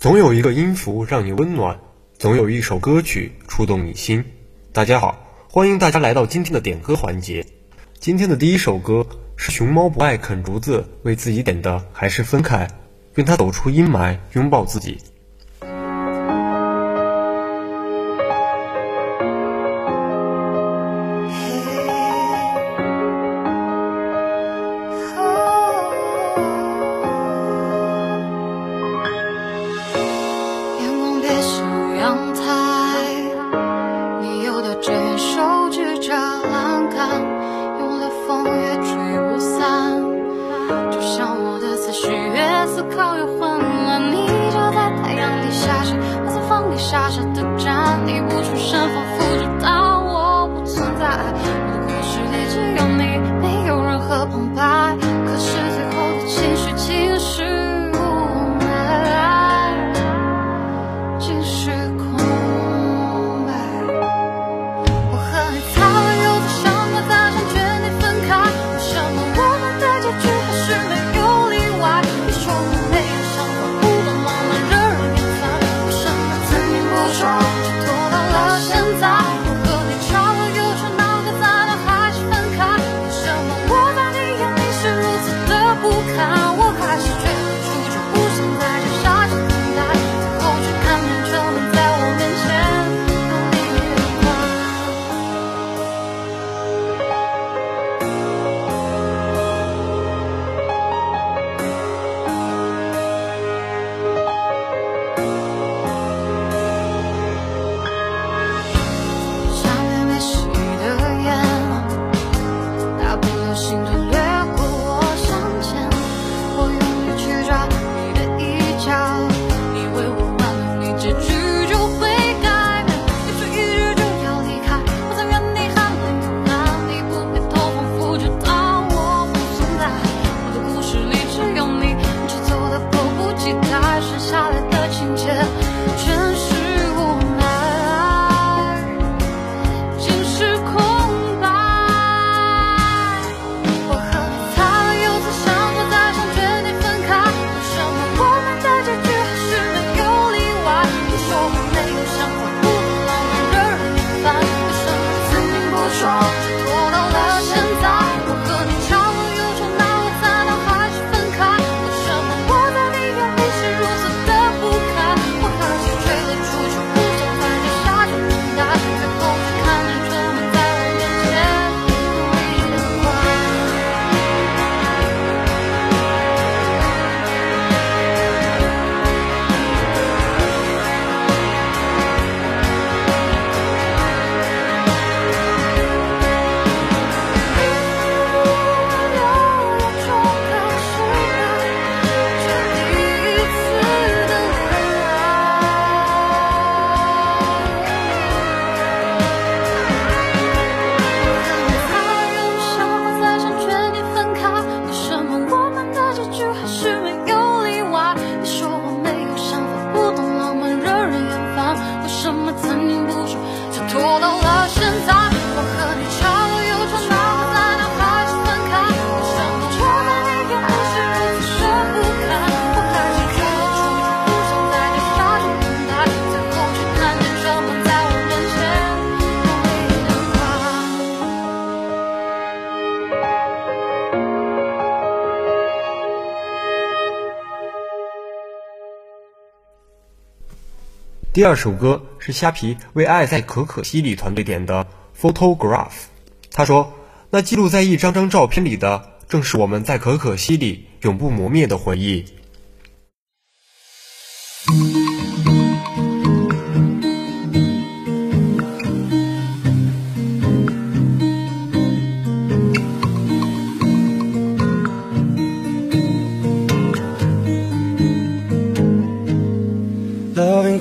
总有一个音符让你温暖，总有一首歌曲触动你心。大家好，欢迎大家来到今天的点歌环节。今天的第一首歌是熊猫不爱啃竹子为自己点的《还是分开》，愿他走出阴霾，拥抱自己。怎么怎么不说，就拖到了。第二首歌是虾皮为爱在可可西里团队点的《Photograph》，他说：“那记录在一张张照片里的，正是我们在可可西里永不磨灭的回忆。”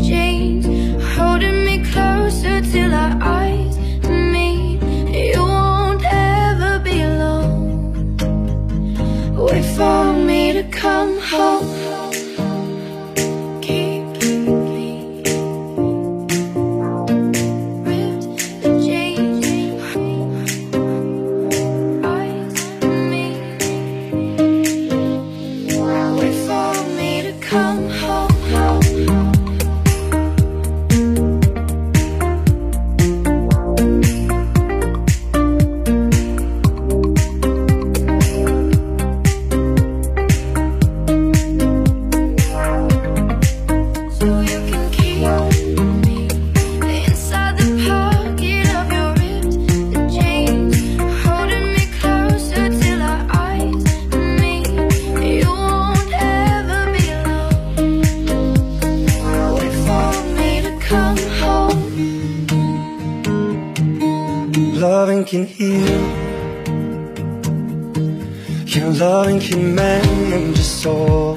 jeans, holding me closer till our eyes meet. You won't ever be alone. Wait for me to come home. Loving can heal. Your loving can mend your soul.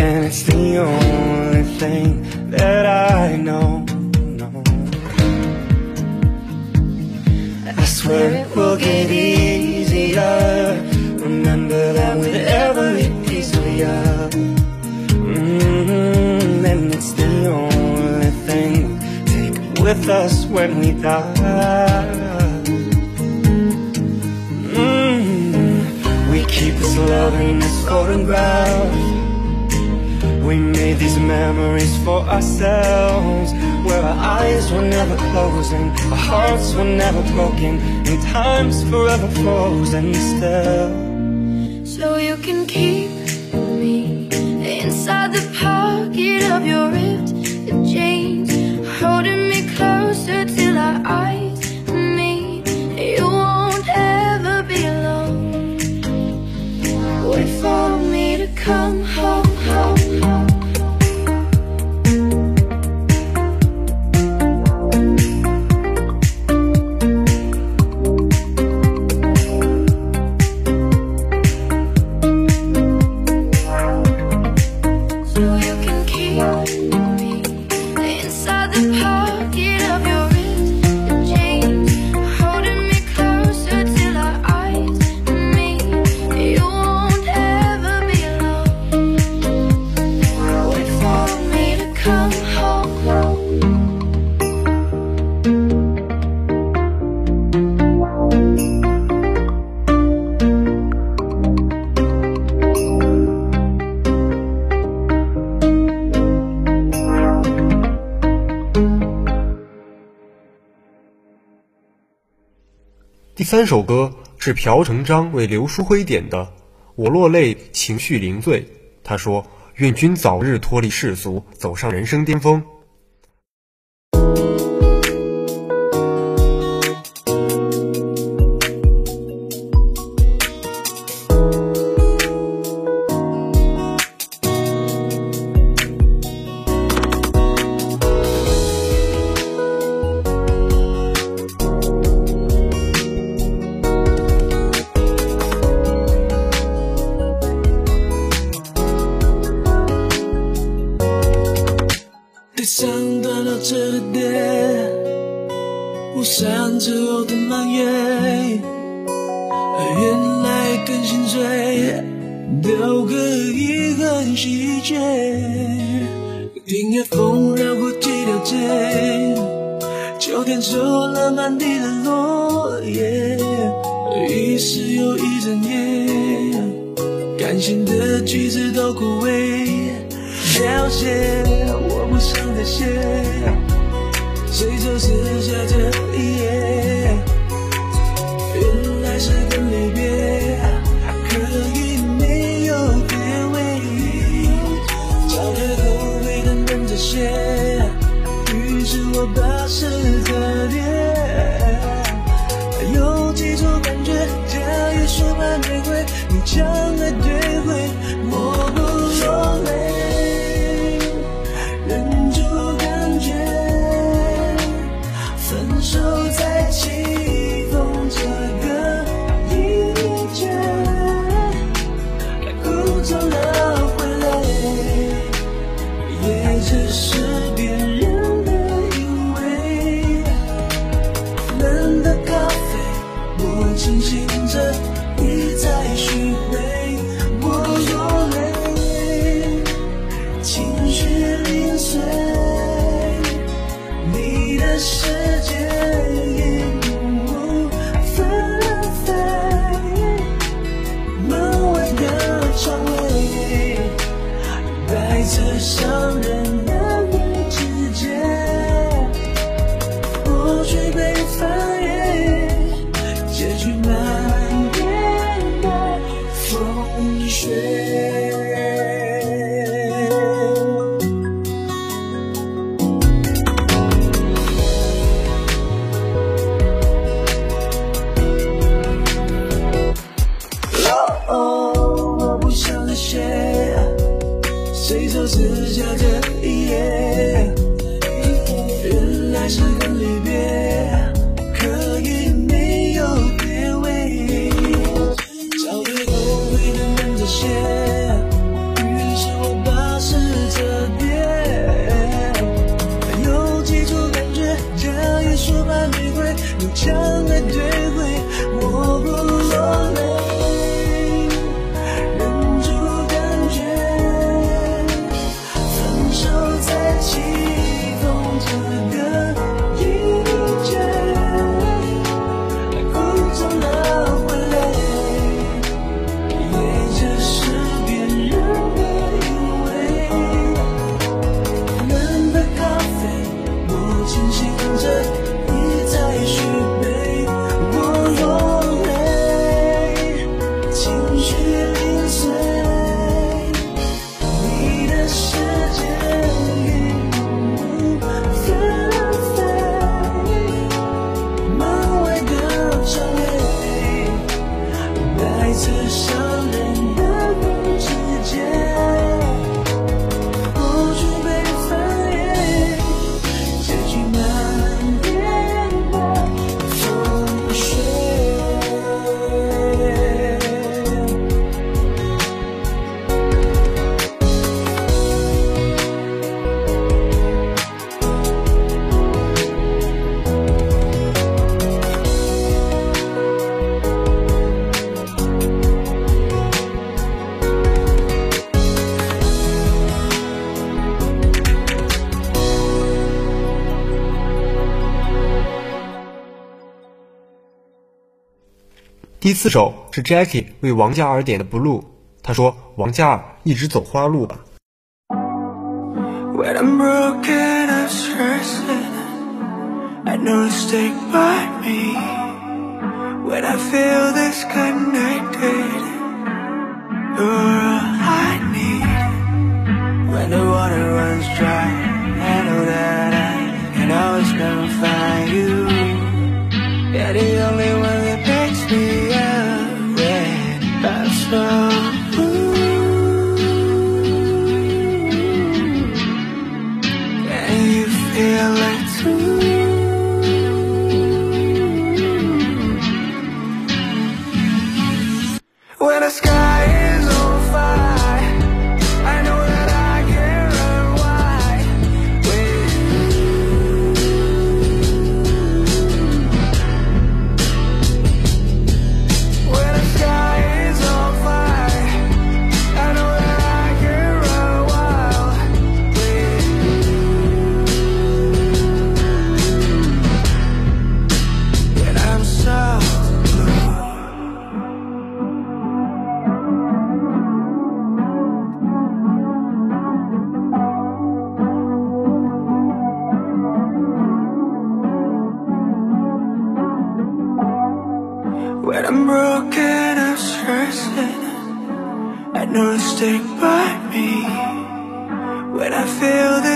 And it's the only thing that I know. know. I swear it will get easier. Remember that with every piece of you. With us when we die. Mm, we keep this love in this photograph. We made these memories for ourselves Where our eyes were never closing Our hearts were never broken And time's forever frozen still So you can keep me inside the pocket of your ripped closer till our eyes 第三首歌是朴成章为刘书辉点的《我落泪，情绪零醉》。他说：“愿君早日脱离世俗，走上人生巅峰。”我想之后的蔓延，原来更心碎，都可以很细节。听夜风绕过几条街，秋天收了满地的落叶，一时又一整夜，感性的句子都枯萎。了解，我不想再写，随手撕下这一页原来是个离别可以没有结尾憔悴后悔淡淡这些于是我把诗折叠有几种感觉夹一束白玫瑰你将爱退回清醒着第四首是 Jackie 为王嘉尔点的《Blue》，他说王嘉尔一直走花路吧。When I'm broken, stressed I know you stay by me. When I feel this kinda when the sky take by me when I feel this.